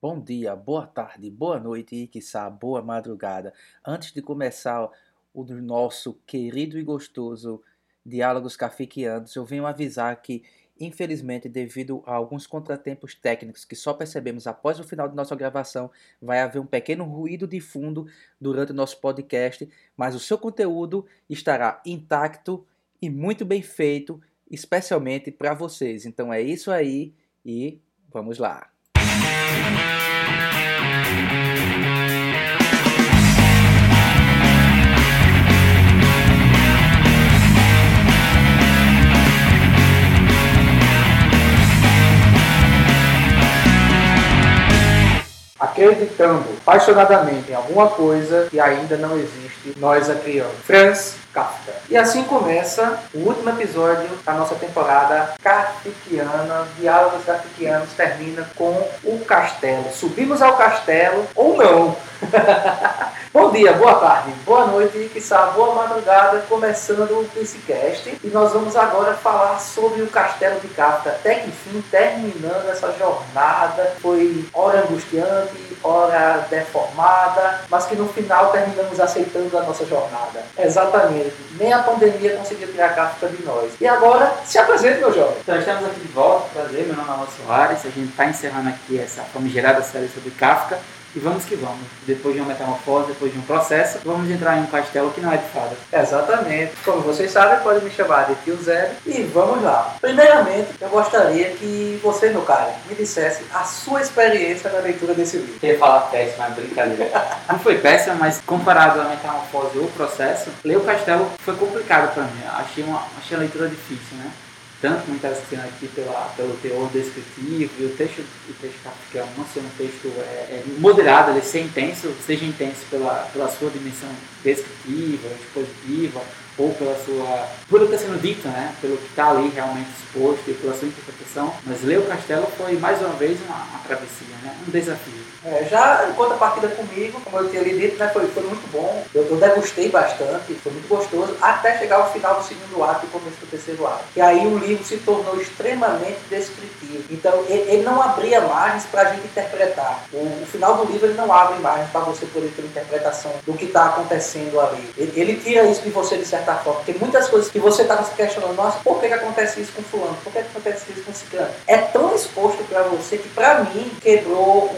Bom dia, boa tarde, boa noite e, quiçá, boa madrugada. Antes de começar o nosso querido e gostoso Diálogos Cafiquianos, eu venho avisar que, infelizmente, devido a alguns contratempos técnicos que só percebemos após o final de nossa gravação, vai haver um pequeno ruído de fundo durante o nosso podcast, mas o seu conteúdo estará intacto e muito bem feito, especialmente para vocês. Então é isso aí e vamos lá. Acreditando apaixonadamente em alguma coisa que ainda não existe, nós a criamos. Franz Kafka. E assim começa o último episódio da nossa temporada Kafkiana. Diálogos Kafkianos termina com o castelo. Subimos ao castelo ou não? Bom dia, boa tarde, boa noite e que boa madrugada, começando o PCCast. E nós vamos agora falar sobre o Castelo de Kafka. Até que enfim, terminando essa jornada. Foi hora angustiante, hora deformada, mas que no final terminamos aceitando a nossa jornada. Exatamente. Nem a pandemia conseguiu tirar Kafka de nós. E agora, se apresente, meu jovem. Então, estamos aqui de volta. Prazer, meu nome é Alonso Soares. A gente está encerrando aqui essa famigerada série sobre Kafka. E vamos que vamos. Depois de uma metamorfose, depois de um processo, vamos entrar em um castelo que não é de fada. Exatamente. Como vocês sabem, podem me chamar de Tio Zé. E vamos lá. Primeiramente, eu gostaria que você, meu cara, me dissesse a sua experiência na leitura desse livro. Eu ia falar péssima, é brincadeira. não foi péssima, mas comparado à metamorfose ou o processo, ler o castelo foi complicado para mim. Achei, uma, achei a leitura difícil, né? Tanto como está sendo aqui pela, pelo teor descritivo, e o texto, o texto kafkiano não ser um texto é, é moderado, ele ser intenso, seja intenso pela, pela sua dimensão descritiva, expositiva, ou pela sua. por ter sendo dito, né? Pelo que está ali realmente exposto e pela sua interpretação. Mas ler o castelo foi mais uma vez uma, uma travessia, né? Um desafio. É, já enquanto a partida comigo, como eu tinha lhe dito, né, foi, foi muito bom. Eu, eu degustei bastante, foi muito gostoso, até chegar ao final do segundo ato e começo do terceiro ato. E aí o livro se tornou extremamente descritivo. Então ele, ele não abria margens para a gente interpretar. O, o, final do livro ele não abre margens para você poder ter interpretação do que está acontecendo ali. Ele, ele, tira isso de você de certa forma, porque muitas coisas que você está se questionando, nossa, por que, que acontece isso com fulano? Por que, que acontece isso com ciclano? É tão exposto para você que para mim quebrou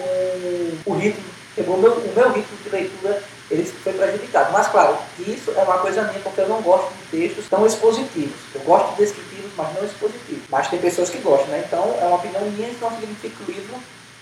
o ritmo, quebrou o meu, o meu ritmo de leitura, ele foi prejudicado. Mas, claro, isso é uma coisa minha, porque eu não gosto de textos tão expositivos. Eu gosto de descritivos, mas não expositivos. Mas tem pessoas que gostam, né? Então, é uma opinião minha, isso não significa que o livro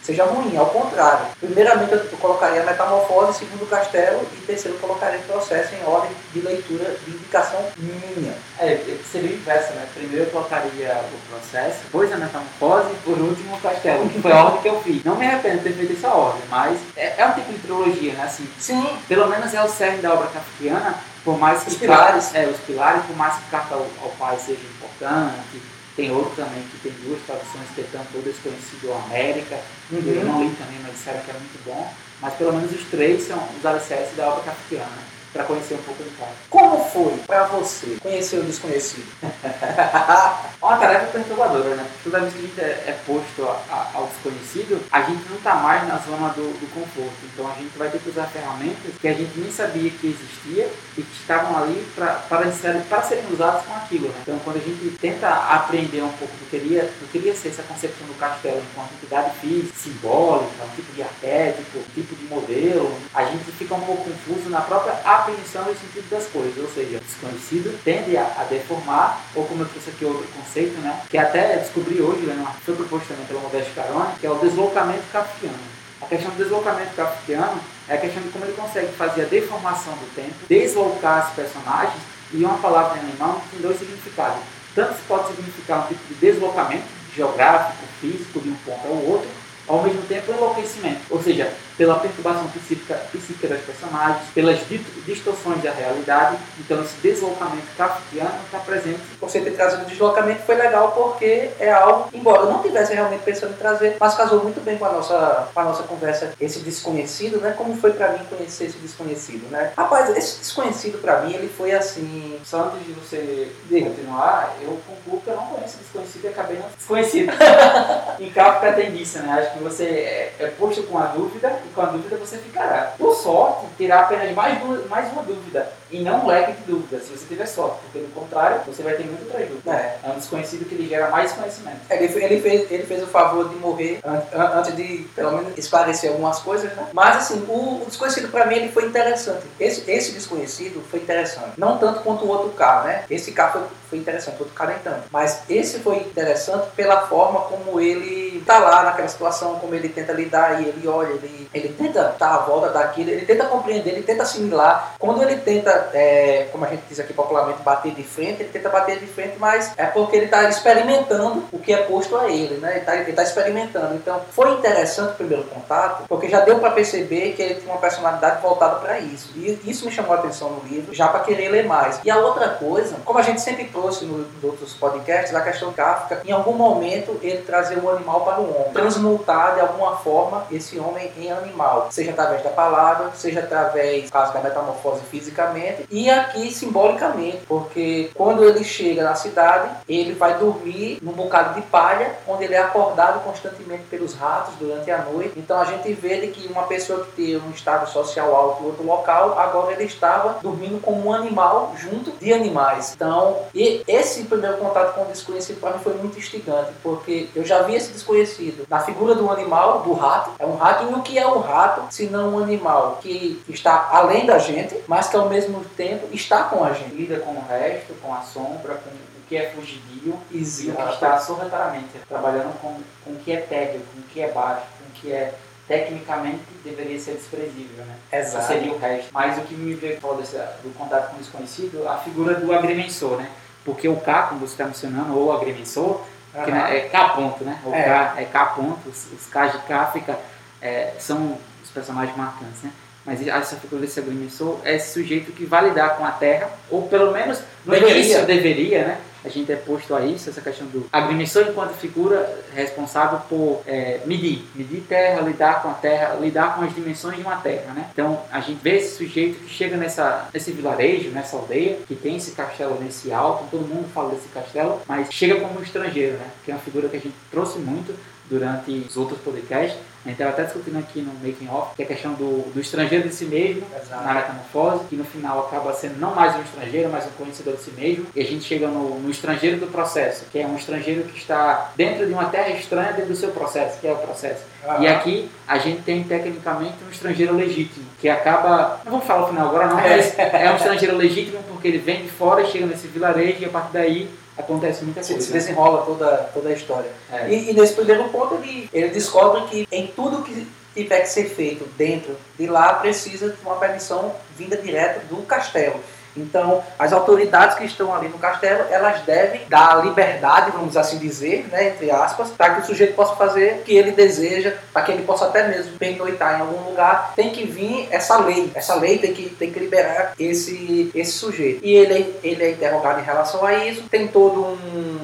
seja ruim, ao contrário. Primeiramente eu colocaria a metamorfose, segundo o castelo, e terceiro eu colocaria o processo em ordem de leitura de indicação minha. É, seria o inverso, né? Primeiro eu colocaria o processo, depois a metamorfose por último o castelo, que foi a ordem que eu fiz. Não me arrependo de ter feito essa ordem, mas é, é um tipo de trilogia, né? Assim, Sim. Pelo menos é o cerne da obra kafkiana, por mais que... Os pilares. É, os pilares, por mais que Carta ao, ao Pai seja importante, tem outro também que tem duas traduções que é tanto o Desconhecido América, uhum. eu não li também, mas disseram que era muito bom. Mas pelo menos os três são os alicerces da obra kafkiana para conhecer um pouco do cara. Como foi para você conhecer o desconhecido? uma tarefa perturbadora, né? Toda vez que a gente é, é posto ao desconhecido, a gente não está mais na zona do, do, conforto. Então a gente vai ter que usar ferramentas que a gente nem sabia que existia e que estavam ali para, serem, serem usadas com aquilo. Né? Então quando a gente tenta aprender um pouco do que iria, do que iria ser essa concepção do castelo enquanto entidade física, simbólica, um tipo de arquétipo, um tipo de modelo, a gente fica um pouco confuso na própria apreensão do sentido das coisas, ou seja, desconhecido tende a, a, deformar, ou como eu trouxe aqui outro conceito, né, que até descobri hoje, né, foi proposto também pelo Modesto Carone, que é o deslocamento kafkiano. A questão do deslocamento kafkiano é a questão de como ele consegue fazer a deformação do tempo, deslocar os personagens, e uma palavra em alemão tem dois significados. Tanto pode significar um tipo de deslocamento geográfico, físico, de um ponto ao outro, ao mesmo tempo enlouquecimento, ou seja, pela perturbação psíquica, psíquica das personagens, pelas distorções da realidade. Então, esse deslocamento kafkiano está presente. Você ter trazido o deslocamento foi legal porque é algo, embora eu não tivesse realmente pensando em trazer, mas casou muito bem com a nossa, com a nossa conversa, esse desconhecido, né? Como foi para mim conhecer esse desconhecido, né? Rapaz, esse desconhecido para mim, ele foi assim. Só antes de você continuar, eu concluo que eu não conheço desconhecido e acabei não desconhecido. em Kafka tem disso, né? Acho que que você é, é posto com a dúvida com a dúvida você ficará. Por sorte, terá apenas mais, mais uma dúvida e não leque de dúvidas, se você tiver sorte, porque do contrário, você vai ter muito dúvidas. É. é um desconhecido que ele gera mais conhecimento. É, ele, ele, fez, ele fez o favor de morrer antes de, pelo menos, esclarecer algumas coisas, né? Mas, assim, o, o desconhecido para mim ele foi interessante. Esse, esse desconhecido foi interessante. Não tanto quanto o outro carro, né? Esse carro foi, foi interessante, o outro carro nem tanto. Mas esse foi interessante pela forma como ele tá lá naquela situação, como ele tenta lidar e ele olha, ele, ele tenta dar a volta daquilo, ele tenta compreender, ele tenta assimilar. Quando ele tenta é, como a gente diz aqui popularmente, bater de frente, ele tenta bater de frente, mas é porque ele está experimentando o que é posto a ele, né? Ele está tá experimentando. Então, foi interessante o primeiro contato, porque já deu para perceber que ele tinha uma personalidade voltada para isso. E isso me chamou a atenção no livro, já para querer ler mais. E a outra coisa, como a gente sempre trouxe nos outros podcasts, a questão Kafka, em algum momento ele trazer o animal para o homem, transmutar de alguma forma esse homem em animal, seja através da palavra, seja através, no caso da metamorfose fisicamente, e aqui simbolicamente, porque quando ele chega na cidade, ele vai dormir num bocado de palha, onde ele é acordado constantemente pelos ratos durante a noite. Então a gente vê de que uma pessoa que tem um estado social alto em outro local, agora ele estava dormindo como um animal junto de animais. Então, e esse primeiro contato com o desconhecido para mim foi muito instigante, porque eu já vi esse desconhecido na figura do animal, do rato. É um rato, e o que é um rato, se não um animal que está além da gente, mas que ao mesmo tempo está com a gente. Lida com o resto, com a sombra, com o que é fugidio e o que está sorrateiramente trabalhando com, com o que é técnico, com o que é baixo, com o que é tecnicamente deveria ser desprezível, né? Exato. Seria o resto. Mas o que me veio do contato com o desconhecido, a figura do agrimensor, né? Porque o K, como você está mencionando, ou agrimensor, uhum. que, né, é K ponto, né? O é. K é K ponto, os, os K de K fica, é, são os personagens marcantes, né? Mas essa figura desse agrimensor é esse sujeito que vai lidar com a terra, ou pelo menos no deveria. início deveria, né? A gente é posto a isso, essa questão do agrimensor enquanto figura responsável por é, medir, medir terra, lidar com a terra, lidar com as dimensões de uma terra, né? Então a gente vê esse sujeito que chega nessa, nesse vilarejo, nessa aldeia, que tem esse castelo nesse alto, todo mundo fala desse castelo, mas chega como um estrangeiro, né? Que é uma figura que a gente trouxe muito durante os outros podcasts. A gente estava até discutindo aqui no Making Off, que é a questão do, do estrangeiro de si mesmo, Exato. na metamorfose, que no final acaba sendo não mais um estrangeiro, mas um conhecedor de si mesmo. E a gente chega no, no estrangeiro do processo, que é um estrangeiro que está dentro de uma terra estranha dentro do seu processo, que é o processo. E aqui a gente tem tecnicamente um estrangeiro legítimo, que acaba. Não vamos falar o final agora, não, mas é um estrangeiro legítimo porque ele vem de fora, chega nesse vilarejo e a partir daí acontece muita coisa. Se, desenrola toda, toda a história. É. E, e, nesse primeiro ponto ele, ele descobre que em tudo que tiver que ser feito dentro de lá precisa de uma permissão vinda direto do castelo. Então, as autoridades que estão ali no castelo, elas devem dar liberdade, vamos assim dizer, né, entre aspas, para que o sujeito possa fazer o que ele deseja, para que ele possa até mesmo pernoitar em algum lugar. Tem que vir essa lei. Essa lei tem que, tem que liberar esse, esse sujeito. E ele, ele é interrogado em relação a isso. Tem todo um,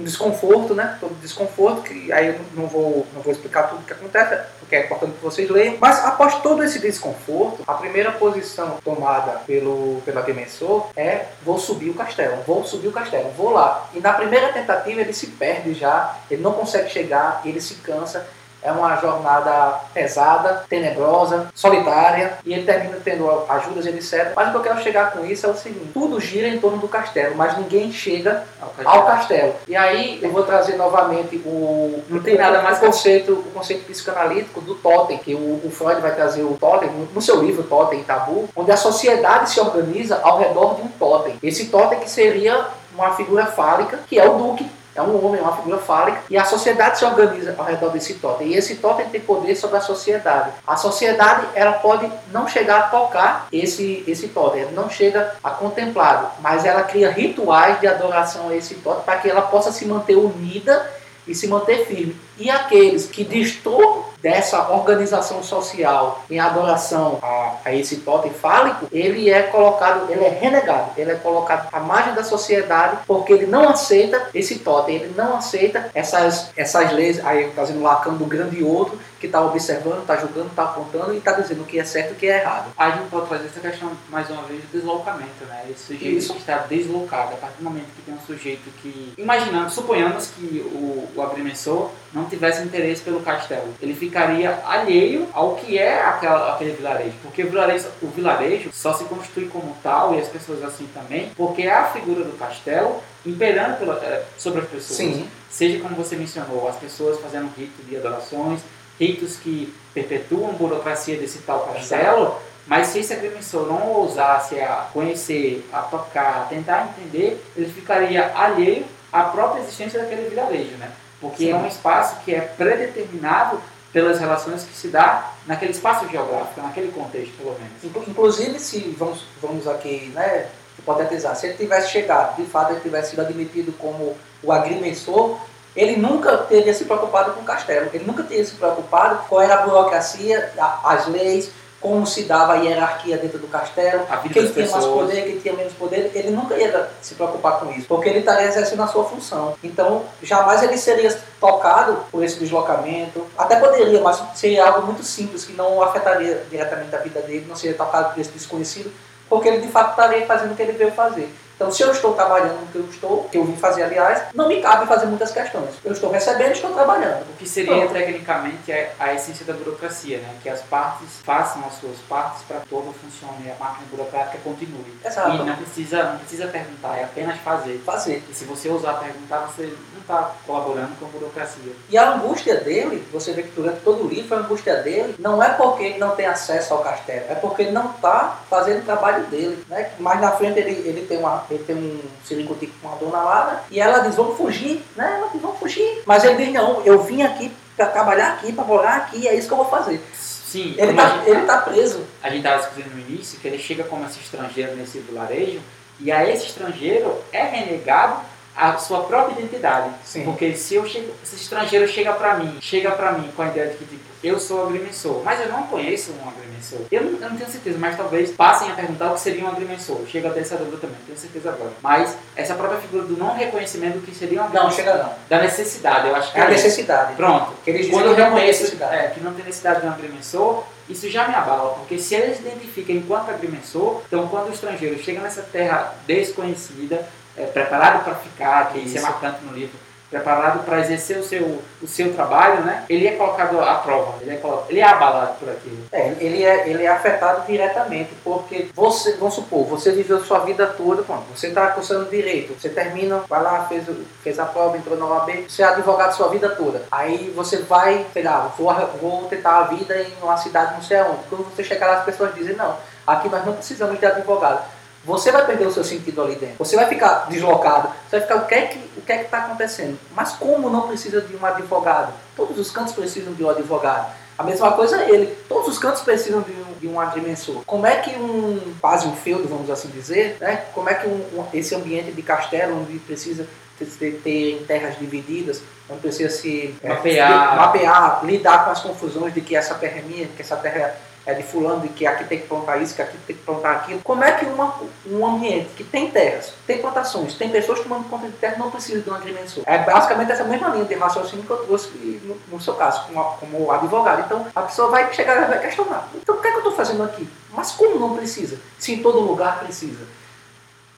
um desconforto, né? Todo desconforto, que aí eu não vou, não vou explicar tudo o que acontece, porque é importante que vocês leiam. Mas após todo esse desconforto, a primeira posição tomada pelo, pela Demensor é vou subir o castelo, vou subir o castelo, vou lá. E na primeira tentativa ele se perde já, ele não consegue chegar, ele se cansa é uma jornada pesada, tenebrosa, solitária, e ele termina tendo ajudas, etc. Mas o que eu quero chegar com isso é o seguinte: tudo gira em torno do castelo, mas ninguém chega ao castelo. Ao castelo. E aí eu vou trazer novamente o. Não tem nada mais o conceito, o conceito psicanalítico do totem, que o, o Freud vai trazer o totem no seu livro Totem e Tabu, onde a sociedade se organiza ao redor de um totem. Esse totem que seria uma figura fálica, que é o Duque é um homem, uma figura fálica, e a sociedade se organiza ao redor desse totem. E esse totem tem poder sobre a sociedade. A sociedade ela pode não chegar a tocar esse, esse totem, ela não chega a contemplá-lo, mas ela cria rituais de adoração a esse totem para que ela possa se manter unida e se manter firme. E aqueles que destoam dessa organização social em adoração a, a, esse totem fálico, ele é colocado, ele é renegado, ele é colocado à margem da sociedade porque ele não aceita esse totem, ele não aceita essas, essas leis, aí trazendo Lacan do grande outro, que está observando, está julgando, está apontando e está dizendo o que é certo e o que é errado. A gente pode trazer essa questão, mais uma vez, do deslocamento, né? Esse sujeito Isso. que está deslocado, a partir do momento que tem um sujeito que, imaginando, suponhamos que o, o agrimensor não tivesse interesse pelo castelo, ele ficaria alheio ao que é aquela, aquele vilarejo, porque o vilarejo, o vilarejo só se constitui como tal, e as pessoas assim também, porque é a figura do castelo imperando eh, sobre as pessoas. Sim. Seja como você mencionou, as pessoas fazendo rito de adorações, ritos que perpetuam a burocracia desse tal castelo, mas se esse agrimensor não ousasse a conhecer, a tocar, a tentar entender, ele ficaria alheio à própria existência daquele vilarejo, né? Porque Sim. é um espaço que é predeterminado pelas relações que se dá naquele espaço geográfico, naquele contexto, pelo menos. Inclu- Inclusive, se vamos, vamos aqui, né, hipotetizar, se ele tivesse chegado, de fato ele tivesse sido admitido como o agrimensor, ele nunca teria se preocupado com o castelo, ele nunca teria se preocupado qual era a burocracia, as leis, como se dava a hierarquia dentro do castelo, quem tinha mais pessoas. poder, quem tinha menos poder, ele nunca ia se preocupar com isso, porque ele estaria exercendo a sua função. Então, jamais ele seria tocado por esse deslocamento. Até poderia, mas seria algo muito simples, que não afetaria diretamente a vida dele, não seria tocado por esse desconhecido, porque ele de fato estaria fazendo o que ele veio fazer. Então, se eu estou trabalhando no que eu estou, que eu vim fazer, aliás, não me cabe fazer muitas questões. Eu estou recebendo, estou trabalhando. O que seria Pronto. tecnicamente é a essência da burocracia, né? Que as partes façam as suas partes para todo funcione e a máquina burocrática continue. Exato. E não precisa, não precisa perguntar, é apenas fazer. Fazer. E se você ousar perguntar, você não está colaborando com a burocracia. E a angústia dele, você vê que durante todo o livro, a angústia dele não é porque ele não tem acesso ao castelo, é porque ele não está fazendo o trabalho dele. Né? Mais na frente ele, ele, tem, uma, ele tem um ciricutico com uma dona lá, né? e ela diz, vamos fugir, né? Ela diz, vamos fugir. Mas ele diz, não, eu vim aqui para trabalhar aqui, para morar aqui, é isso que eu vou fazer. Sim, Ele está gente- ele tá preso. a gente estava discutindo no início que ele chega como esse estrangeiro nesse vilarejo e a esse estrangeiro é renegado a sua própria identidade. Sim. Porque se eu chego, esse estrangeiro chega pra mim, chega pra mim com a ideia de que tipo, eu sou agrimensor, mas eu não conheço um agrimensor. Eu não, eu não tenho certeza, mas talvez passem a perguntar o que seria um agrimensor. Chega até essa dúvida também, não tenho certeza agora. Mas essa própria figura do não reconhecimento do que seria um Não, agrimensor, chega não. da necessidade, eu acho que É a é isso. necessidade. Pronto. Eles Quando eu não reconheço é, que não tem necessidade de um agrimensor, isso já me abala, porque se ele se identifica enquanto agrimensor, então quando o estrangeiro chega nessa terra desconhecida, é, preparado para ficar, que isso é marcante no livro, preparado para exercer o seu, o seu trabalho, né? ele é colocado à prova, ele é, ele é abalado por aquilo. É, ele é, ele é afetado diretamente, porque você, vamos supor, você viveu sua vida toda, pronto, você está cursando direito, você termina, vai lá, fez, fez a prova, entrou na OAB, você é advogado sua vida toda. Aí você vai, sei lá, vou, vou tentar a vida em uma cidade não sei aonde. Quando você chegar lá, as pessoas dizem, não, aqui nós não precisamos de advogado. Você vai perder o seu sentido ali dentro. Você vai ficar deslocado. Você vai ficar, o que é que o que é que está acontecendo? Mas como não precisa de um advogado? Todos os cantos precisam de um advogado. A mesma coisa é ele. Todos os cantos precisam de um, de um agrimensor. Como é que um, quase um feudo, vamos assim dizer, né? como é que um, um- esse ambiente de castelo, onde precisa ter, ter terras divididas, onde precisa se é, Mapear. mapear, lidar com as confusões de que essa terra é minha, que essa terra é de fulano, de que aqui tem que plantar isso, que aqui tem que plantar aquilo. Como é que uma, um ambiente que tem terras, tem plantações, tem pessoas tomando conta de terra, não precisa de um agrimensor? É basicamente essa mesma linha de raciocínio que eu trouxe no, no seu caso, como, como advogado. Então, a pessoa vai chegar e vai questionar. Então, o que é que eu estou fazendo aqui? Mas como não precisa? Se em todo lugar precisa.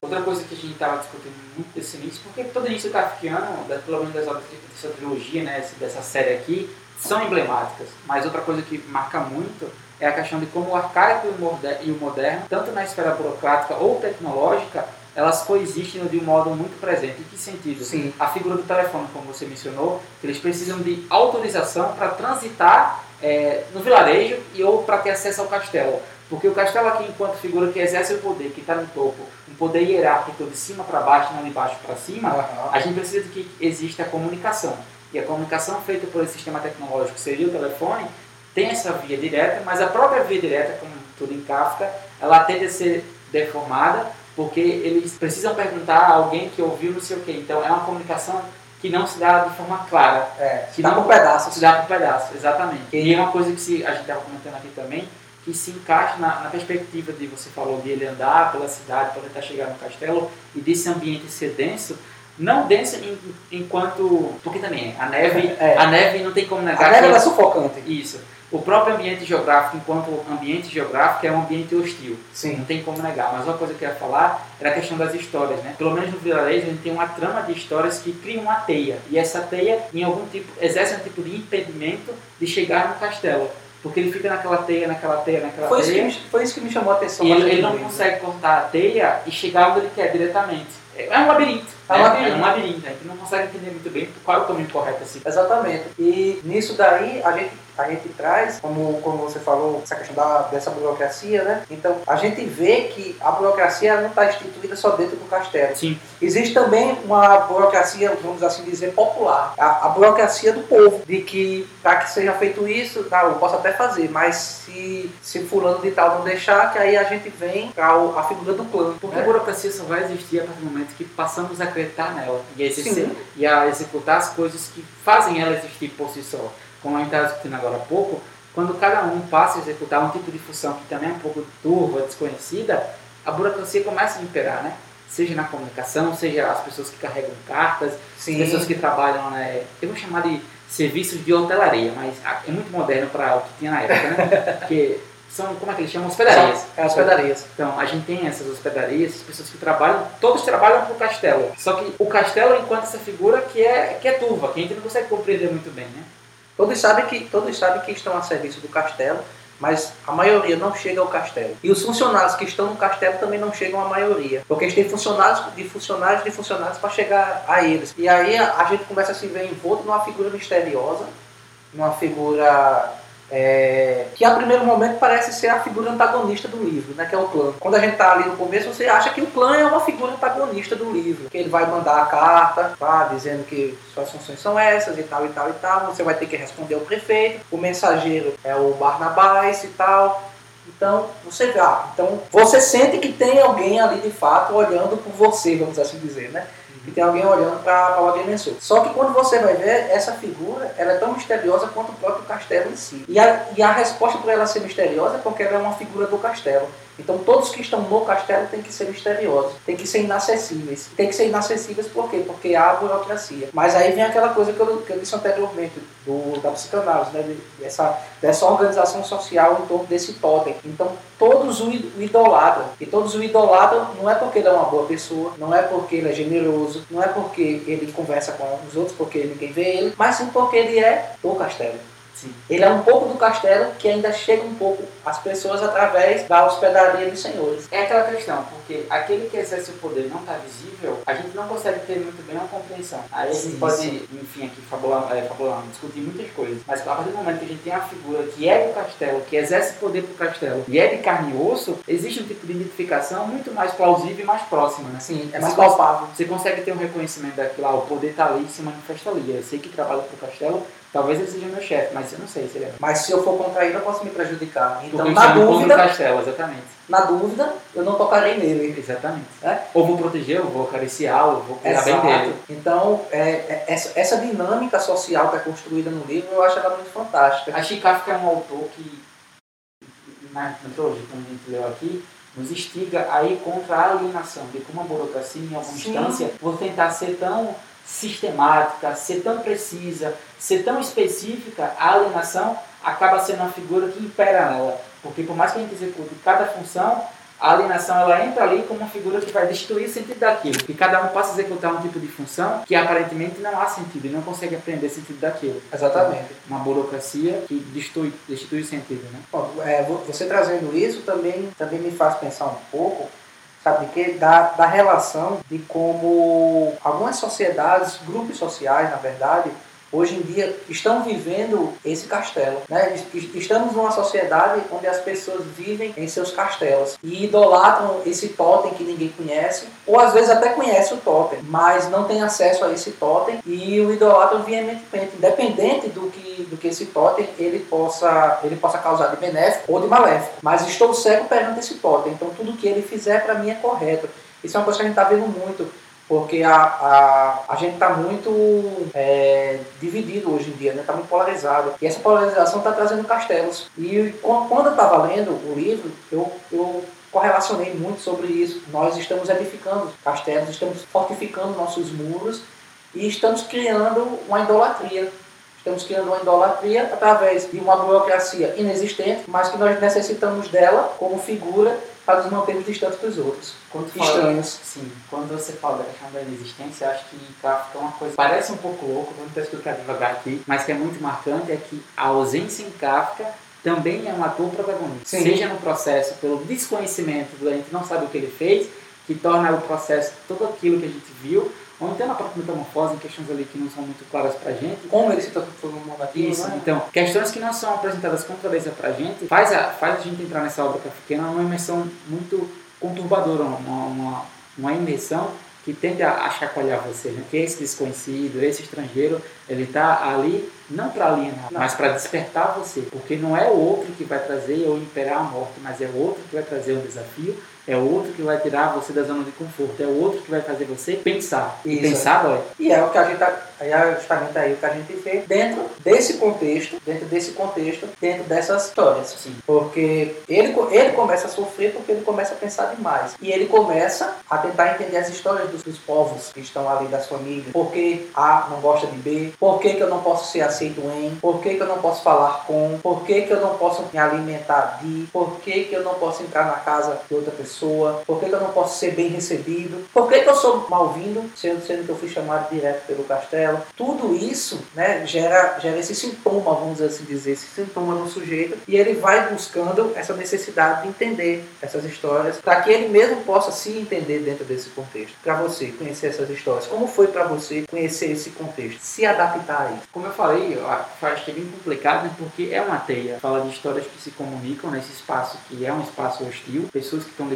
Outra coisa que a gente estava discutindo muito desse início, porque todo início kafkiano, da- pelo menos das obras dessa trilogia, né, dessa série aqui, são emblemáticas. Mas outra coisa que marca muito é a questão de como o arcaico e o moder- o moderno, tanto na esfera burocrática ou tecnológica, elas coexistem de um modo muito presente. Em que sentido? Sim. A figura do telefone, como você mencionou, eles precisam de autorização para transitar é, no vilarejo e ou para ter acesso ao castelo. Porque o castelo aqui, enquanto figura que exerce o poder, que está no topo, um poder hierárquico de cima para baixo, não de baixo para cima, a gente precisa de que exista a comunicação. E a comunicação feita por esse sistema tecnológico, seria o telefone, tem essa via direta, mas a própria via direta, como tudo em Kafka, ela tende a ser deformada, porque eles precisam perguntar a alguém que ouviu não sei o quê. Então é uma comunicação que não se dá de forma clara. É, Que dá não- por pedaços. Se dá por pedaço, exatamente. E é uma coisa que se, a gente estava comentando aqui também, que se encaixa na, na perspectiva de você falou de ele andar pela cidade para tentar chegar no castelo e desse ambiente ser denso, não densa em, enquanto. Porque também a neve, É. a neve não tem como negar A neve ela é sufocante. Isso. O próprio ambiente geográfico, enquanto ambiente geográfico, é um ambiente hostil. Sim. Não tem como negar. Mas uma coisa que eu ia falar era a questão das histórias, né? Pelo menos no vilarejo a gente tem uma trama de histórias que criam uma teia. E essa teia, em algum tipo, exerce um tipo de impedimento de chegar no castelo. Porque ele fica naquela teia, naquela teia, naquela Foi isso, teia. me, foi isso que me chamou a atenção. E ele, ele não consegue cortar a teia e chegar onde ele quer diretamente. É um labirinto. É um né? labirinto. É um labirinto. A gente não consegue entender muito bem qual é o caminho correto assim. Exatamente. E nisso daí a gente, a gente traz, como, como você falou, essa questão da, dessa burocracia, né? Então a gente vê que a burocracia não está instituída só dentro do castelo. Sim. Existe também uma burocracia, vamos assim dizer, popular. A, a burocracia do povo, de que para que seja feito isso, tá, eu posso até fazer, mas se, se fulano de tal não deixar, que aí a gente vem para a figura do clã. Porque né? a burocracia só vai existir a partir do momento que passamos a acreditar nela e exercer, e a executar as coisas que fazem ela existir por si só. Como a gente estava discutindo agora há pouco, quando cada um passa a executar um tipo de função que também é um pouco turva, desconhecida, a burocracia começa a imperar, né? Seja na comunicação, seja as pessoas que carregam cartas, Sim. pessoas que trabalham, né? Eu vou chamar de serviços de hotelaria, mas é muito moderno para o que tinha na época, né? Porque são, como é que eles chamam? Hospedarias. É as pedarias. Então, a gente tem essas hospedarias, pessoas que trabalham, todos trabalham para o castelo. Só que o castelo, enquanto essa figura que é, que é turva, que a gente não consegue compreender muito bem, né? Todos sabem que todos sabem que estão a serviço do castelo, mas a maioria não chega ao castelo. E os funcionários que estão no castelo também não chegam à maioria, porque eles têm funcionários de funcionários de funcionários para chegar a eles. E aí a, a gente começa a se ver envolto numa figura misteriosa, numa figura é, que a primeiro momento parece ser a figura antagonista do livro, né, que é o clã. Quando a gente está ali no começo, você acha que o clã é uma figura antagonista do livro, que ele vai mandar a carta, tá, dizendo que suas funções são essas e tal e tal e tal, você vai ter que responder ao prefeito, o mensageiro é o Barnabás e tal. Então, você vê, ah, então você sente que tem alguém ali de fato olhando por você, vamos assim dizer, né? Que tem alguém olhando para o agrimensor. Só que quando você vai ver, essa figura ela é tão misteriosa quanto o próprio castelo em si. E a, e a resposta para ela ser misteriosa é porque ela é uma figura do castelo. Então todos que estão no castelo têm que ser misteriosos, têm que ser inacessíveis. Tem que ser inacessíveis por quê? Porque há burocracia. Mas aí vem aquela coisa que eu, que eu disse anteriormente, do, da psicanálise, né? De- dessa, dessa organização social em torno desse totem. Então todos o idolatram. E todos o idolatram não é porque ele é uma boa pessoa, não é porque ele é generoso, não é porque ele conversa com os outros, porque ninguém vê ele, mas sim porque ele é do castelo. Sim. Ele é um pouco do castelo que ainda chega um pouco às pessoas através da hospedaria dos senhores. É aquela questão, porque aquele que exerce o poder não está visível, a gente não consegue ter muito bem uma compreensão. Aí a gente Sim, pode, sim. enfim, aqui fabular, é, fabular, discutir muitas coisas, mas a partir do momento que a gente tem uma figura que é do castelo, que exerce poder pro castelo e é de carne e osso, existe um tipo de identificação muito mais plausível e mais próxima, né? Assim, é mais palpável. Você consegue ter um reconhecimento daquilo, ah, o poder está ali e se manifesta ali. Eu sei que trabalha pro castelo, talvez ele seja meu chefe, mas eu não sei se ele é. Mas se eu for contra ele, eu posso me prejudicar. Então, Porque na dúvida, castelo, exatamente. na dúvida, eu não tocarei nele. Exatamente. É? Ou vou protegê-lo, vou acariciá-lo, vou cuidar bem dele. Então, é, é, essa, essa dinâmica social que é construída no livro, eu acho ela muito fantástica. A Chikafka é um autor que, na mitologia, como a gente leu aqui, nos instiga a ir contra a alienação, de como a burocracia, em alguma Sim. instância, por tentar ser tão sistemática, ser tão precisa, ser tão específica, a alienação acaba sendo uma figura que impera nela. Porque por mais que a gente execute cada função, a alienação ela entra ali como uma figura que vai destruir o sentido daquilo. E cada um passa a executar um tipo de função que aparentemente não há sentido, e não consegue aprender o sentido daquilo. Exatamente. Uma burocracia que destrui, destitui o sentido, né? Bom, é, vo- você trazendo isso também, também me faz pensar um pouco, sabe de quê? Da, da relação de como algumas sociedades, grupos sociais, na verdade, hoje em dia estão vivendo esse castelo. Né? Es- Estamos numa sociedade onde as pessoas vivem em seus castelos e idolatram esse totem que ninguém conhece, ou às vezes até conhece o totem, mas não tem acesso a esse totem e o idolatram veementemente, independente do que, do que esse totem ele possa, ele possa causar de benéfico ou de maléfico. Mas estou cego perante esse totem, então tudo que ele fizer para mim é correto. Isso é uma coisa que a gente está vendo muito porque a, a, a gente está muito é, dividido hoje em dia, está muito polarizado. E essa polarização está trazendo castelos. E quan- quando eu estava lendo o livro, eu, eu correlacionei muito sobre isso. Nós estamos edificando castelos, estamos fortificando nossos muros e estamos criando uma idolatria. Estamos criando uma idolatria através de uma burocracia inexistente, mas que nós necessitamos dela como figura para nos mantermos distantes dos outros. Quando estranhos. sim, quando você fala da questão da inexistência, eu acho que Kafka é uma coisa. Parece um pouco louco, vamos tentar explicar devagar aqui, mas que é muito marcante é que a ausência em Kafka também é um ator protagonista. Sim. Seja no processo pelo desconhecimento, a gente não sabe o que ele fez, que torna o processo tudo aquilo que a gente viu, ou então na própria metamorfose, em questões ali que não são muito claras pra gente. Como ele se transformou negativo, Isso, né? então, questões que não são apresentadas com clareza pra gente, faz a, faz a gente entrar nessa obra kafkiana numa imersão muito conturbadora, uma, uma, uma imersão que tende a chacoalhar você, né? que esse desconhecido, esse estrangeiro, ele está ali não para alienar, não. mas para despertar você, porque não é o outro que vai trazer ou imperar a morte, mas é o outro que vai trazer um desafio é outro que vai tirar você da zona de conforto, é outro que vai fazer você pensar. Isso. Pensar dói. E é o que a gente tá, é justamente aí o que a gente vê dentro desse contexto, dentro desse contexto, dentro dessas histórias. Sim. Porque ele, ele começa a sofrer porque ele começa a pensar demais. E ele começa a tentar entender as histórias dos, dos povos que estão ali das famílias. Por que A não gosta de B? Por que, que eu não posso ser aceito em? Por que, que eu não posso falar com? Por que, que eu não posso me alimentar de? Por que, que eu não posso entrar na casa de outra pessoa? Pessoa? Por que, que eu não posso ser bem recebido? Por que, que eu sou mal-vindo, sendo, sendo que eu fui chamado direto pelo castelo? Tudo isso né, gera, gera esse sintoma, vamos assim dizer, esse sintoma no sujeito, e ele vai buscando essa necessidade de entender essas histórias, para que ele mesmo possa se entender dentro desse contexto. Para você conhecer essas histórias, como foi para você conhecer esse contexto, se adaptar a isso? Como eu falei, acho que é bem complicado, né, porque é uma teia. Fala de histórias que se comunicam nesse espaço que é um espaço hostil, pessoas que estão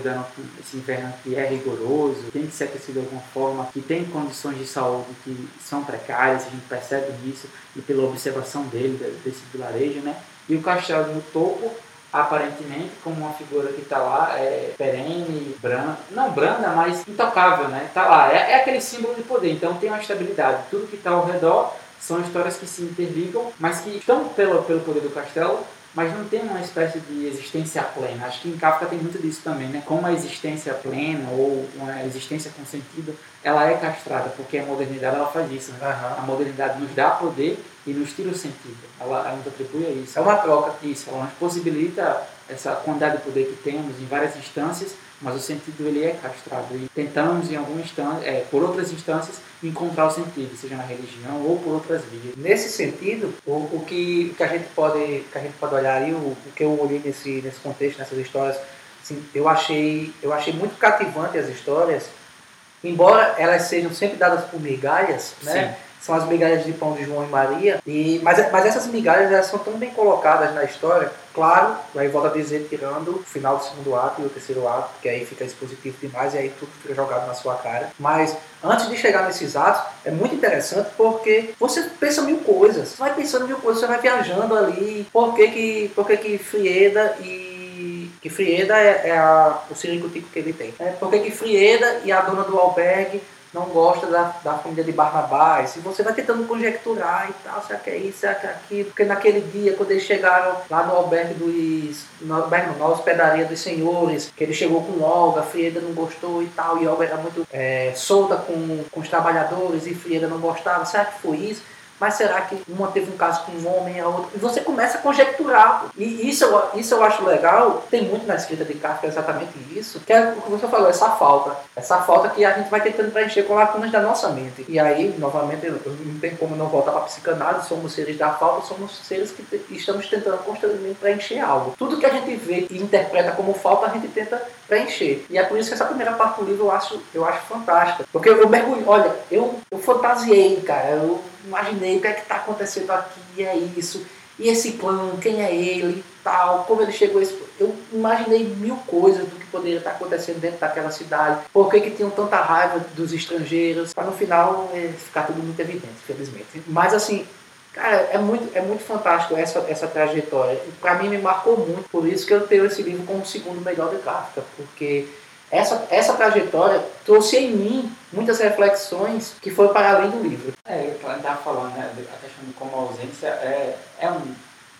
esse inverno que é rigoroso, tem que ser aquecido de alguma forma, que tem condições de saúde que são precárias, a gente percebe isso e pela observação dele, desse vilarejo, né? E o castelo no topo, aparentemente, como uma figura que está lá, é perene, branda, não branda, mas intocável, né? Está lá, é, é aquele símbolo de poder, então tem uma estabilidade. Tudo que está ao redor são histórias que se interligam, mas que estão pelo, pelo poder do castelo mas não tem uma espécie de existência plena. Acho que em Kafka tem muito disso também, né? Como a existência plena ou uma existência com sentido, ela é castrada, porque a modernidade ela faz isso. Né? Uhum. A modernidade nos dá poder e nos tira o sentido. Ela, ela nos atribui a isso. É uma troca. Isso, ela nos possibilita essa quantidade de poder que temos em várias instâncias mas o sentido ele é castrado e tentamos em alguma instância, é, por outras instâncias, encontrar o sentido, seja na religião ou por outras vias. Nesse sentido, o, o, que, que a gente pode que a gente pode olhar aí, o, o que eu olhei nesse nesse contexto, nessas histórias, assim, eu achei eu achei muito cativante as histórias, embora elas sejam sempre dadas por migalhas, né? Sim são as migalhas de pão de João e Maria. E, mas, mas essas migalhas elas são tão bem colocadas na história, claro, aí volta a dizer, tirando o final do segundo ato e o terceiro ato, que aí fica expositivo demais e aí tudo fica jogado na sua cara. Mas antes de chegar nesses atos, é muito interessante porque você pensa mil coisas, você vai pensando mil coisas, você vai viajando ali, por que que, por que, que Frieda e que Frieda é, é a, o ciricutico que ele tem. É, por que, Frieda e a dona do albergue não gosta da, da família de Barnabás, e você vai tentando conjecturar e tal, será que é isso, será que é aquilo, porque naquele dia, quando eles chegaram lá no albergue dos, no na hospedaria dos senhores, que ele chegou com Olga, Frieda não gostou e tal, e Olga era muito é, solta com, com os trabalhadores, e Frieda não gostava, será que foi isso? Mas será que uma teve um caso com um homem a outra? E você começa a conjecturar. E isso eu, isso eu acho legal, tem muito na escrita de Kafka exatamente isso, que é o que você falou, essa falta. Essa falta que a gente vai tentando preencher com lacunas da nossa mente. E aí, novamente, não tem como não voltar para a psicanálise, somos seres da falta, somos seres que estamos tentando constantemente preencher algo. Tudo que a gente vê e interpreta como falta, a gente tenta preencher. E é por isso que essa primeira parte do livro eu acho, eu acho fantástica. Porque eu, eu mergulho, olha, eu, eu fantasiei, cara, eu imaginei o que é que está acontecendo aqui, é isso, e esse clã, quem é ele, tal, como ele chegou a esse... Eu imaginei mil coisas do que poderia estar acontecendo dentro daquela cidade, por que, que tinham tanta raiva dos estrangeiros, para no final é, ficar tudo muito evidente, infelizmente. Mas assim, Cara, é muito, é muito fantástico essa, essa trajetória. Para mim me marcou muito, por isso que eu tenho esse livro como o segundo melhor de Kafka, porque essa, essa trajetória trouxe em mim muitas reflexões que foram para além do livro. É, eu estava falando, né, a questão de como a ausência é, é uma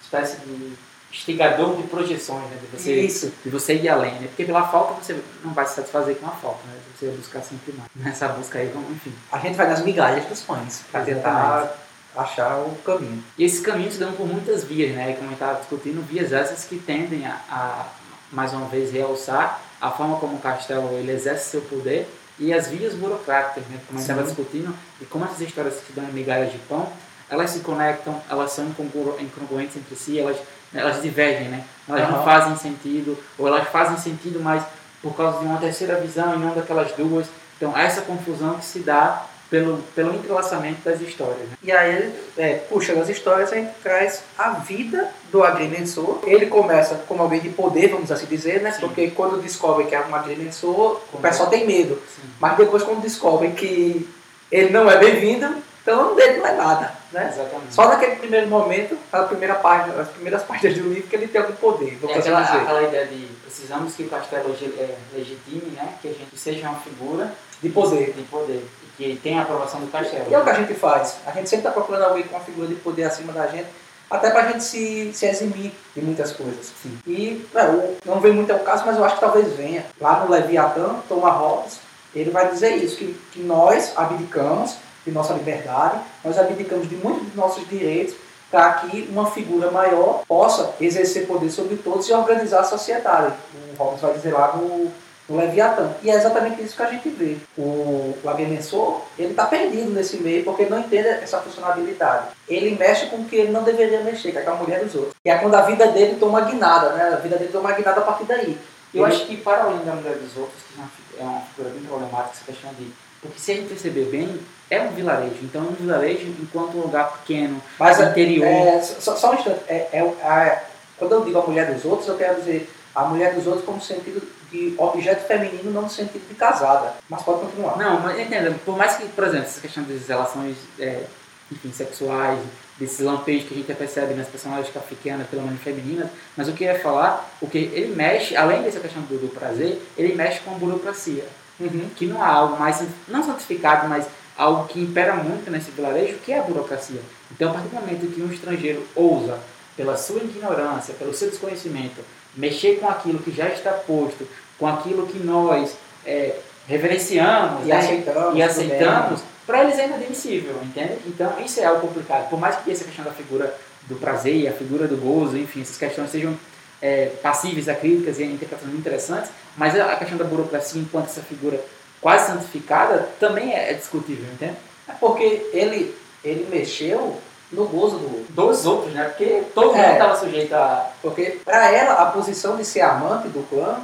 espécie de instigador de projeções, né? De você, Isso. de você ir além, né? Porque pela falta você não vai se satisfazer com a falta, né? Você vai buscar sempre mais. Nessa busca aí, enfim. A gente vai nas migalhas dos pães para tentar achar o caminho. E esses caminhos se dão por muitas vias, né? Como a gente estava discutindo, vias essas que tendem a, a, mais uma vez, realçar a forma como o castelo ele exerce seu poder e as vias burocráticas, né? Como a gente estava discutindo, e como essas histórias que dão em migalhas de pão, elas se conectam, elas são incongru- incongruentes entre si, elas, elas divergem, né? Elas não Aham. fazem sentido, ou elas fazem sentido, mas por causa de uma terceira visão e não daquelas duas. Então, essa confusão que se dá pelo, pelo entrelaçamento das histórias, né? E aí, é, puxando as histórias, a gente traz a vida do agrimensor. Ele começa como alguém de poder, vamos assim dizer, né? Sim. Porque quando descobre que é um agrimensor, o pessoal tem medo. Sim. Mas depois, quando descobrem que ele não é bem-vindo, então dele não é nada, né? Exatamente. Só naquele primeiro momento, a primeira página, as primeiras páginas do livro, que ele tem algum poder, É aquela, dizer. aquela ideia de precisamos que o castelo é, legitime, né? que a gente seja uma figura De poder. de poder que tenha a aprovação do castelo. E é o que a gente faz. A gente sempre está procurando alguém com uma figura de poder acima da gente, até para a gente se, se eximir de muitas coisas. Sim. E é, o- não vem muito ao caso, mas eu acho que talvez venha. Lá no Leviatã, Thomas Hobbes, ele vai dizer isso, que, que nós abdicamos de nossa liberdade, nós abdicamos de muitos dos nossos direitos para que uma figura maior possa exercer poder sobre todos e organizar a sociedade. O Hobbes vai dizer lá no, no Leviatã. E é exatamente isso que a gente vê. O, o agrimensor, ele está perdido nesse meio porque ele não entende essa funcionalidade. Ele mexe com o que ele não deveria mexer, que é com a mulher dos outros. E é quando a vida dele toma guinada, né? A vida dele toma guinada a partir daí. Eu Ele- acho que para além da mulher dos outros, que é uma é figura bem problemática essa questão de. Porque se a gente perceber bem, é um vilarejo. Então é um vilarejo enquanto um lugar pequeno, Mas é- interior. É, só, só um instante. É, é, a- quando eu digo a mulher dos outros, eu quero dizer a mulher dos outros como sentido de objeto feminino, não no sentido de casada. Mas pode continuar. Não, mas entenda, por mais que, por exemplo, essa questão das relações é, enfim, sexuais, desses lampejos que a gente percebe nas personagens kafkianas, pelo menos femininas, mas o que eu ia falar, o que ele mexe, além dessa questão do, do prazer, ele mexe com a burocracia, Uhum. que não há algo mais, não santificado, mas algo que impera muito nesse vilarejo, que é a burocracia. Então, a partir do momento que um estrangeiro ousa, pela sua ignorância, pelo seu desconhecimento, mexer com aquilo que já está posto, com aquilo que nós é, reverenciamos E né? aceitamos. e aceitamos, para eles é inadmissível, entende? Então, isso é algo complicado. Por mais que essa questão da figura do prazer, a figura do gozo, enfim, essas questões sejam é, passíveis a críticas e a interpretações interessantes, mas a questão da burocracia enquanto essa figura quase santificada também é, é discutível, entende? É porque ele, ele mexeu no gozo do. Dos outros, né? Porque todo mundo É. estava sujeito a Porque para ela, a posição de ser amante do clã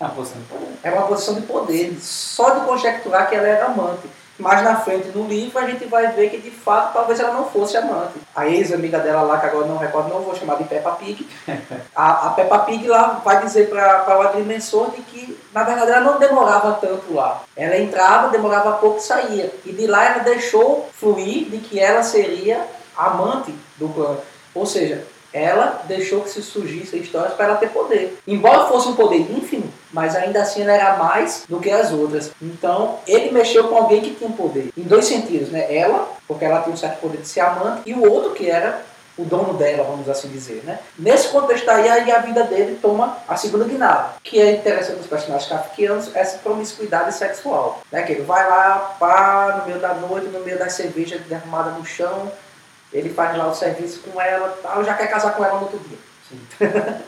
uma posição de poder. é uma posição de poder. Só de conjecturar que ela era amante. Mais na frente no livro a gente vai ver que de fato talvez ela não fosse amante. A ex-amiga dela lá, que agora não recordo, não vou chamar de Peppa Pig. A, a Peppa Pig lá vai dizer para o agrimensor de que na verdade ela não demorava tanto lá. Ela entrava, demorava pouco e saía. E de lá ela deixou fluir de que ela seria amante do clã. Ou seja, ela deixou que se surgissem histórias para ela ter poder. Embora fosse um poder ínfimo, mas ainda assim ela era mais do que as outras. Então, ele mexeu com alguém que tinha poder. Em dois sentidos, né? Ela, porque ela tinha um certo poder de ser amante, e o outro que era o dono dela, vamos assim dizer, né? Nesse contexto aí, aí a vida dele toma a segunda guinada, que é interessante nos personagens kafkianos, essa promiscuidade sexual, né? Que ele vai lá, pá, no meio da noite, no meio das cervejas derramadas no chão, ele faz lá o serviço com ela, tal, já quer casar com ela no outro dia.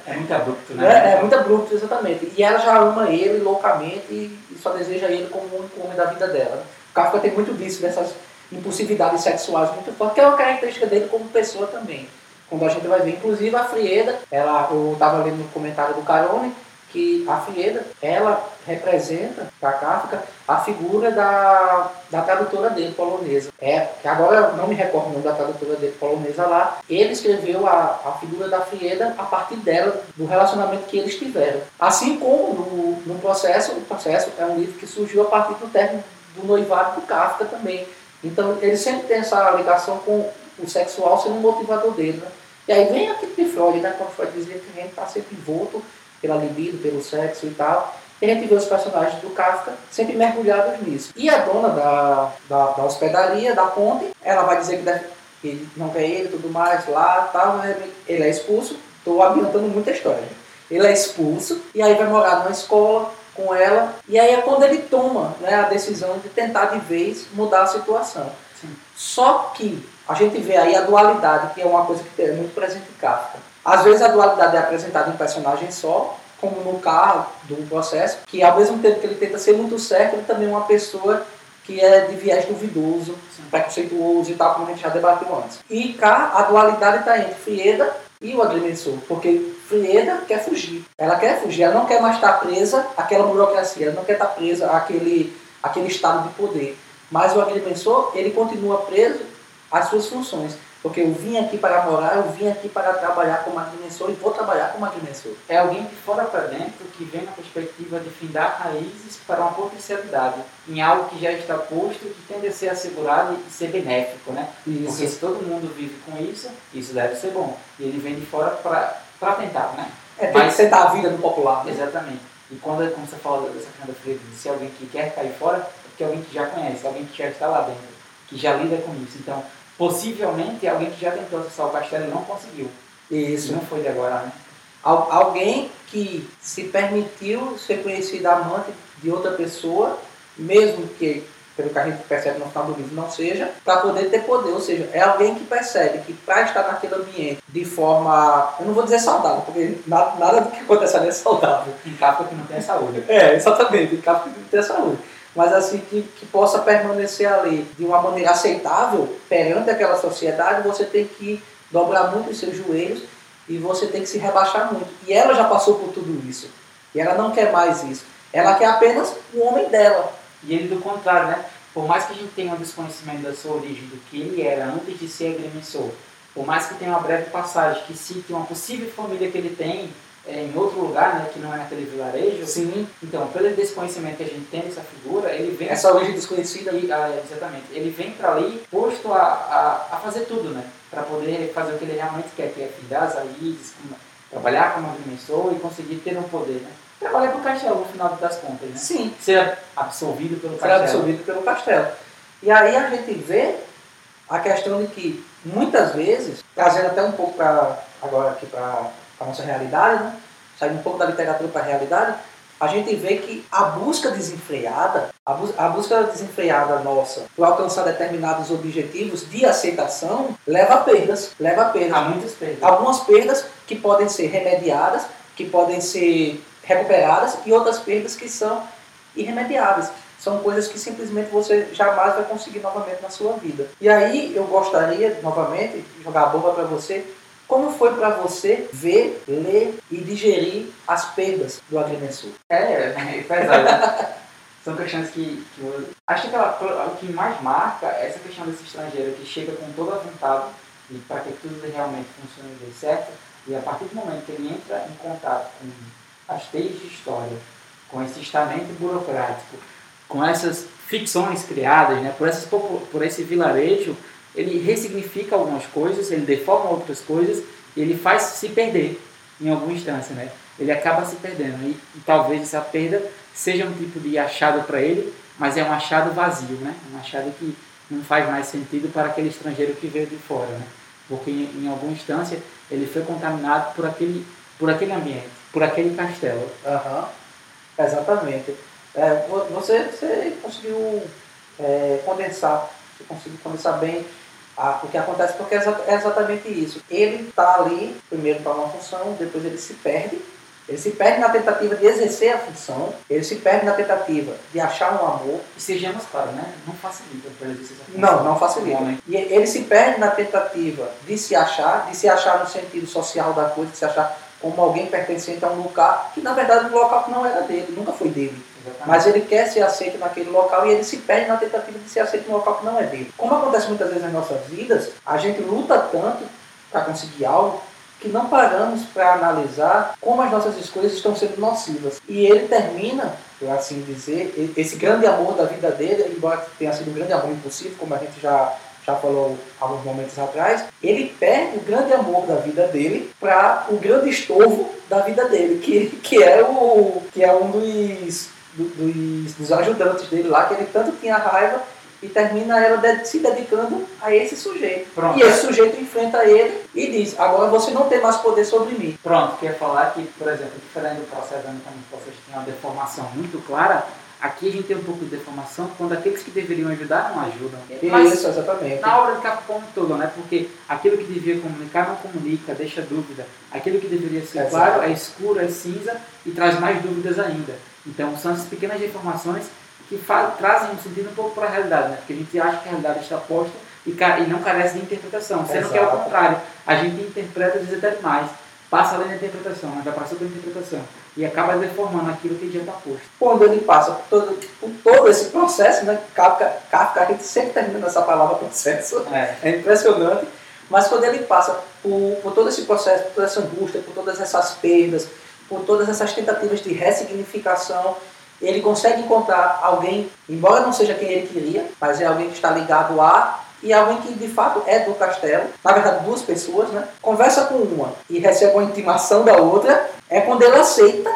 É muito abrupto, Né? né? É muito abrupto, exatamente. E ela já ama ele loucamente e e só deseja ele como o único homem da vida dela. O Kafka tem muito disso, dessas impulsividades sexuais muito fortes, que é uma característica dele como pessoa também. Quando a gente vai ver, inclusive a Frieda, ela, eu estava lendo no comentário do Carone, que a Frieda, ela representa para Kafka a figura da, da tradutora dele, polonesa. É, que agora não me recordo o nome da tradutora dele, polonesa lá. Ele escreveu a, a figura da Frieda a partir dela, do relacionamento que eles tiveram. Assim como no, no processo, o processo é um livro que surgiu a partir do término do noivado do Kafka também. Então ele sempre tem essa ligação com o sexual sendo um motivador dele. Né? E aí vem aquele de Freud, né? Quando Freud dizia que a gente está sempre envolto pela libido, pelo sexo e tal. E a gente vê os personagens do Kafka sempre mergulhados nisso. E a dona da, da, da hospedaria, da ponte, ela vai dizer que, deve, que não quer ele e tudo mais lá, tal, ele é expulso. Estou adiantando muita história. Ele é expulso e aí vai morar numa escola com ela. E aí é quando ele toma né, a decisão de tentar de vez mudar a situação. Sim. Só que a gente vê aí a dualidade, que é uma coisa que é muito presente em Kafka. Às vezes a dualidade é apresentada em um personagem só, como no carro do processo, que ao mesmo tempo que ele tenta ser muito certo, ele também é uma pessoa que é de viés duvidoso, Sim. preconceituoso e tal, como a gente já debateu antes. E cá a dualidade está entre Frieda e o agrimensor, porque Frieda quer fugir. Ela quer fugir, ela não quer mais estar presa àquela burocracia, ela não quer estar presa àquele, àquele estado de poder. Mas o agrimensor, ele continua preso às suas funções. Porque eu vim aqui para morar, eu vim aqui para trabalhar como agrimensor e vou trabalhar como agrimensor. É alguém de fora para dentro que vem na perspectiva de findar raízes para uma potencialidade, em algo que já está posto, que tende a ser assegurado e ser benéfico, né? Isso. Porque se todo mundo vive com isso, isso deve ser bom. E ele vem de fora para tentar, né? É, tem Mas, que sentar a vida do popular. Né? Exatamente. E quando, quando você fala dessa questão da Freire, de ser alguém que quer cair fora, é porque alguém que já conhece, alguém que já está lá dentro, que já lida com isso. Então, possivelmente alguém que já tentou acessar o castelo e não conseguiu. Isso. Não foi de agora, né? Al alguém que se permitiu ser conhecido amante de outra pessoa, mesmo que, pelo que a gente percebe no final do livro, não seja, para poder ter poder. Ou seja, é alguém que percebe que para estar naquele ambiente de forma, eu não vou dizer saudável, porque nada, nada do que acontece ali é saudável. Em capa que não tem saúde. É, exatamente, em capa que não tem saúde mas assim que, que possa permanecer ali de uma maneira aceitável perante aquela sociedade, você tem que dobrar muito os seus joelhos e você tem que se rebaixar muito. E ela já passou por tudo isso. E ela não quer mais isso. Ela quer apenas o homem dela. E ele do contrário, né? Por mais que a gente tenha um desconhecimento da sua origem, do que ele era antes de ser agrimensor, por mais que tenha uma breve passagem que cite uma possível família que ele tem, é, em outro lugar, né, que não é naquele vilarejo. Sim. Então, pelo desconhecimento que a gente tem dessa figura, ele vem. Essa origem desconhecida. E, ah, exatamente. Ele vem para ali posto a, a, a, fazer tudo, né? Para poder fazer o que ele realmente quer, que é findar as raízes, trabalhar como agrimensor e conseguir ter um poder, né? Trabalhar para o castelo no final das contas, né? Sim. Ser absorvido pelo Ser castelo. Ser absorvido pelo castelo. E aí a gente vê a questão de que, muitas vezes, trazendo até um pouco para agora aqui para a nossa realidade, né? saindo um pouco da literatura para a realidade, a gente vê que a busca desenfreada, a, bu a, busca desenfreada nossa por alcançar determinados objetivos de aceitação leva a perdas, leva a perdas. Há muitas perdas. Algumas perdas que podem ser remediadas, que podem ser recuperadas e outras perdas que são irremediáveis. São coisas que simplesmente você jamais vai conseguir novamente na sua vida. E aí eu gostaria, novamente, de jogar a bomba para você, como foi para você ver, ler e digerir as perdas do agrimensor? É, é pesado. São questões que, que eu, acho que o que mais marca é essa questão desse estrangeiro que chega com toda a vontade e para que tudo realmente funcione bem certo e a partir do momento que ele entra em contato com as teias de história, com esse estamento burocrático, com essas ficções criadas, né, por, essas, por esse vilarejo ele ressignifica algumas coisas, ele deforma outras coisas, ele faz se perder em alguma instância, né? Ele acaba se perdendo e, e talvez essa perda seja um tipo de achado para ele, mas é um achado vazio, né? Um achado que não faz mais sentido para aquele estrangeiro que veio de fora, né? Porque em, em alguma instância ele foi contaminado por aquele, por aquele ambiente, por aquele castelo. Uhum. Exatamente. É, você, você conseguiu é, condensar, você conseguiu condensar bem ah, o que acontece porque é exatamente isso. Ele está ali, primeiro para uma função, depois ele se perde. Ele se perde na tentativa de exercer a função, ele se perde na tentativa de achar um amor. E sejamos claros, né? Não facilita para ele. Não, não facilita. E ele se perde na tentativa de se achar, de se achar no sentido social da coisa, de se achar como alguém pertencente a um local que na verdade o local não era dele, nunca foi dele. Mas ele quer ser aceito naquele local e ele se perde na tentativa de ser aceito no local que não é dele. Como acontece muitas vezes nas nossas vidas, a gente luta tanto para conseguir algo que não paramos para analisar como as nossas escolhas estão sendo nocivas. E ele termina, por assim dizer, esse grande amor da vida dele, embora tenha sido um grande amor impossível, como a gente já já falou alguns momentos atrás, ele perde o grande amor da vida dele para o grande estorvo da vida dele, que, que, é, o, que é um dos, dos, dos ajudantes dele lá, que ele tanto tinha raiva e termina ela de, se dedicando a esse sujeito. Pronto. E esse sujeito enfrenta ele e diz: agora você não tem mais poder sobre mim. Pronto, quer falar que, por exemplo, diferente do processo anatomia, vocês têm uma deformação muito clara, aqui a gente tem um pouco de deformação quando aqueles que deveriam ajudar não ajudam. Mas Isso, exatamente. na obra de como um todo, né? Porque aquilo que devia comunicar não comunica, deixa dúvida. Aquilo que deveria ser Exato. claro é escuro, é cinza e traz mais dúvidas ainda. Então são essas pequenas deformações que trazem um sentido um pouco para a realidade, né? Porque a gente acha que a realidade está posta e, e não carece de interpretação, sendo que é o Exato. contrário. A gente interpreta às vezes até demais, passa além da interpretação, mas vai para sobre a interpretação e acaba deformando aquilo que já está posto. Quando ele passa por todo, por todo esse processo, né? Kafka, Kafka, a gente sempre termina nessa palavra processo. É. É impressionante. Mas quando ele passa por, por todo esse processo, por toda essa angústia, por todas essas perdas, por todas essas tentativas de ressignificação, ele consegue encontrar alguém, embora não seja quem ele queria, mas é alguém que está ligado a e alguém que de fato é do castelo, na verdade duas pessoas, né? Conversa com uma e recebe uma intimação da outra, é quando ele aceita,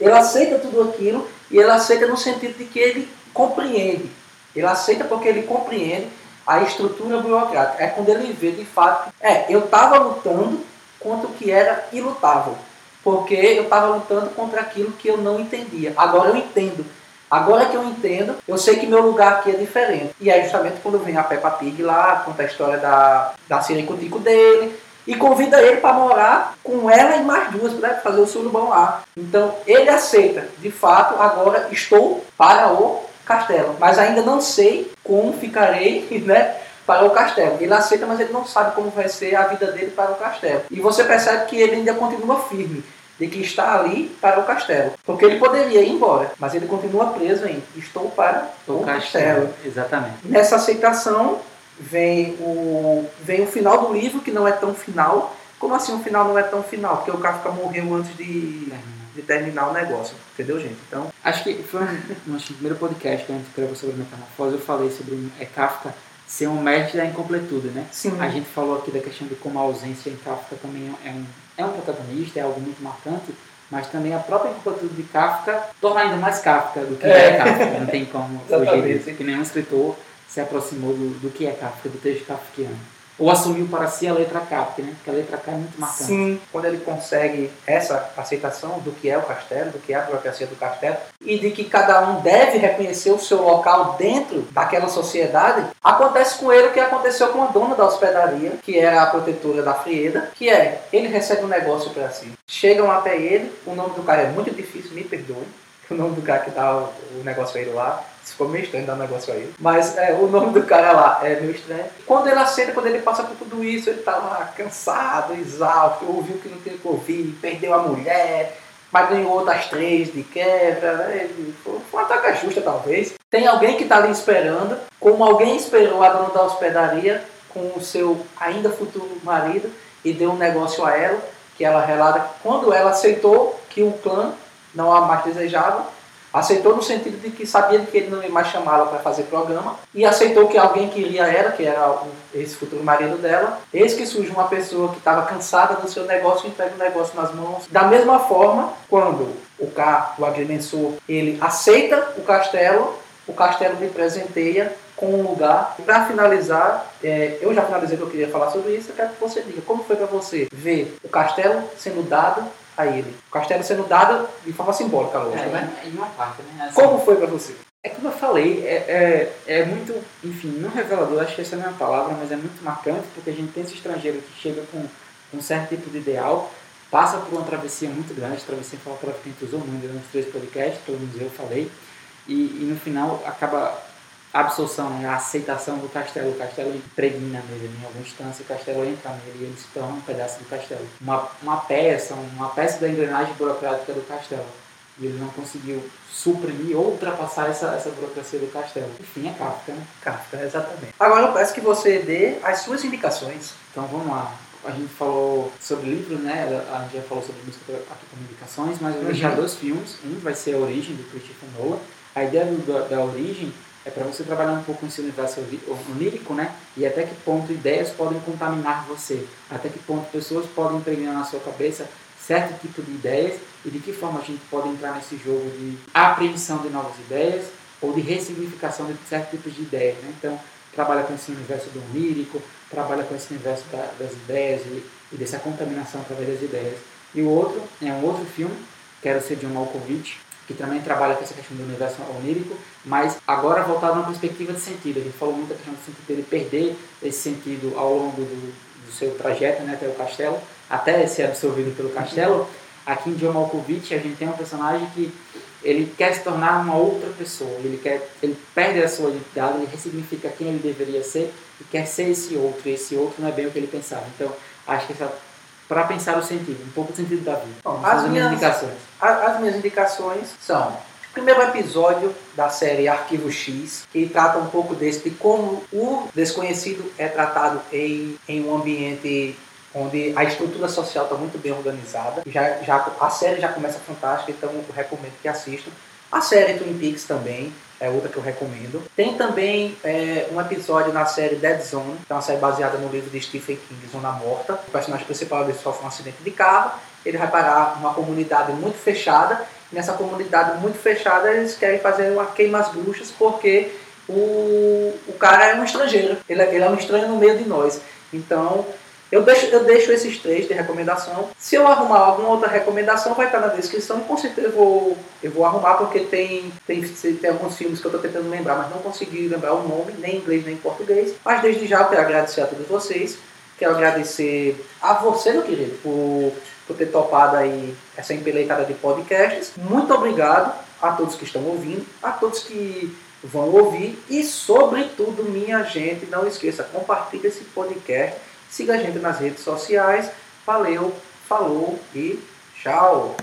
ele aceita tudo aquilo e ele aceita no sentido de que ele compreende. Ele aceita porque ele compreende a estrutura burocrática. É quando ele vê de fato, é, eu estava lutando contra o que era ilutável, porque eu estava lutando contra aquilo que eu não entendia. Agora eu entendo. Agora que eu entendo, eu sei que meu lugar aqui é diferente. E é justamente quando vem a Peppa Pig lá, conta a história da, da Ciricutico dele, e convida ele para morar com ela e mais duas, para fazer o surubão lá. Então ele aceita, de fato, agora estou para o castelo, mas ainda não sei como ficarei, né? Para o castelo. Ele aceita, mas ele não sabe como vai ser a vida dele para o castelo. E você percebe que ele ainda continua firme de que está ali para o castelo. Porque ele poderia ir embora, mas ele continua preso em estou para o, castelo. Exatamente. Nessa aceitação vem o, vem o final do livro, que não é tão final. Como assim o final não é tão final? Porque o Kafka morreu antes de, de terminar o negócio. Entendeu, gente? Então, Acho que foi no nosso primeiro podcast que a gente gravou sobre metamorfose, eu falei sobre é, Kafka ser um mestre da incompletude, né? sim. A gente falou aqui da questão de como a ausência em Kafka também é um, é um protagonista, é algo muito marcante, mas também a própria incompletude de Kafka torna ainda mais Kafka do que é, É. Kafka. Não tem como fugir disso, que nenhum escritor se aproximou do, do que é Kafka, do texto kafkiano. Ou assumiu para si a letra Kafka, né? Porque a letra K é muito marcante. Sim, quando ele consegue essa aceitação do que é o castelo, do que é a burocracia do castelo, e de que cada um deve reconhecer o seu local dentro daquela sociedade, acontece com ele o que aconteceu com a dona da hospedaria, que era a protetora da Frieda, que é, ele recebe um negócio para si. Chegam até ele, o nome do cara é muito difícil, me perdoe, o nome do cara que dá o, negócio a ele lá, ficou meio estranho dar um negócio a ele. Mas é, o nome do cara lá é meio estranho. Quando ele aceita, quando ele passa por tudo isso, ele tá lá cansado, exausto, ouviu que não tinha que ouvir, perdeu a mulher, mas ganhou outras três de quebra. Né? Foi uma troca justa, talvez. Tem alguém que tá ali esperando, como alguém esperou a dona da hospedaria com o seu ainda futuro marido e deu um negócio a ela, que ela relata que quando ela aceitou que o clã não a mais desejava, aceitou no sentido de que sabia que ele não ia mais chamá-la para fazer programa e aceitou que alguém queria ela, que era esse futuro marido dela. Eis que surge uma pessoa que estava cansada do seu negócio e entrega o negócio nas mãos. Da mesma forma, quando o K, o agrimensor, ele aceita o castelo, o castelo lhe presenteia com um lugar. Para finalizar, é, eu já finalizei o que eu queria falar sobre isso, eu quero que você diga como foi para você ver o castelo sendo dado a ele. O castelo sendo dado de forma simbólica, lógico, né? É, em uma parte, né? Assim, Como foi para você? É como eu falei, é, é, é muito, enfim, não revelador, acho que essa não é a palavra, mas é muito marcante, porque a gente tem esse estrangeiro que chega com um certo tipo de ideal, passa por uma travessia muito grande, travessia foi uma palavra que a gente usou muito nos três podcasts, pelo menos eu falei, e, e no final acaba a absorção, né, a aceitação do castelo, o castelo impregna nele, né, em alguma instância o castelo entra nele e ele se torna um pedaço do castelo. Uma, uma peça, uma peça da engrenagem burocrática do castelo. E ele não conseguiu suprimir ou ultrapassar essa, essa burocracia do castelo. Enfim, é Kafka, né? Kafka, exatamente. Agora eu peço que você dê as suas indicações. Então vamos lá. A gente falou sobre livro, né? A gente já falou sobre música aqui com indicações, mas eu vou deixar Uhum. dois filmes. Um vai ser A Origem, do Christopher Nolan. A ideia do- da, da origem é para você trabalhar um pouco nesse universo onírico, né? E até que ponto ideias podem contaminar você. Até que ponto pessoas podem impregnar na sua cabeça certo tipo de ideias e de que forma a gente pode entrar nesse jogo de apreensão de novas ideias ou de ressignificação de certos tipos de ideias. Né? Então, trabalha com esse universo do onírico, trabalha com esse universo da, das ideias e, e, dessa contaminação através das ideias. E o outro é um outro filme, Quero Ser John Malkovich, que também trabalha com essa questão do universo onírico, mas agora voltado numa perspectiva de sentido. Ele falou muito da questão do sentido dele perder esse sentido ao longo do, do seu trajeto né, até o castelo, até ser absorvido pelo castelo. Aqui em John Malkovich a gente tem um personagem que ele quer se tornar uma outra pessoa, ele quer, ele perde a sua identidade, ele ressignifica quem ele deveria ser e quer ser esse outro. E esse outro não é bem o que ele pensava. Então, acho que para pensar o sentido, um pouco do sentido da vida. Bom, as, minhas, indicações. as minhas indicações são o primeiro episódio da série Arquivo X, que trata um pouco desse, de como o desconhecido é tratado em, em um ambiente onde a estrutura social está muito bem organizada. Já, já, a série já começa fantástica, então eu recomendo que assistam. A série Twin Peaks também é outra que eu recomendo. Tem também é, um episódio na série Dead Zone, que é uma série baseada no livro de Stephen King, Zona Morta. O personagem principal ele sofre um acidente de carro, ele vai parar uma comunidade muito fechada. Nessa comunidade muito fechada, eles querem fazer uma queima às bruxas porque o, o cara é um estrangeiro. Ele, é, ele é um estranho no meio de nós. Então, eu deixo, eu deixo esses três de recomendação. Se eu arrumar alguma outra recomendação, vai estar na descrição. Com certeza eu vou, eu vou arrumar, porque tem, tem, tem alguns filmes que eu estou tentando lembrar, mas não consegui lembrar o nome, nem em inglês nem em português. Mas desde já eu quero agradecer a todos vocês. Quero agradecer a você, meu querido, por, por ter topado aí essa empeleitada de podcasts. Muito obrigado a todos que estão ouvindo, a todos que vão ouvir e, sobretudo, minha gente, não esqueça, compartilhe esse podcast Siga a gente nas redes sociais. Valeu, falou e tchau!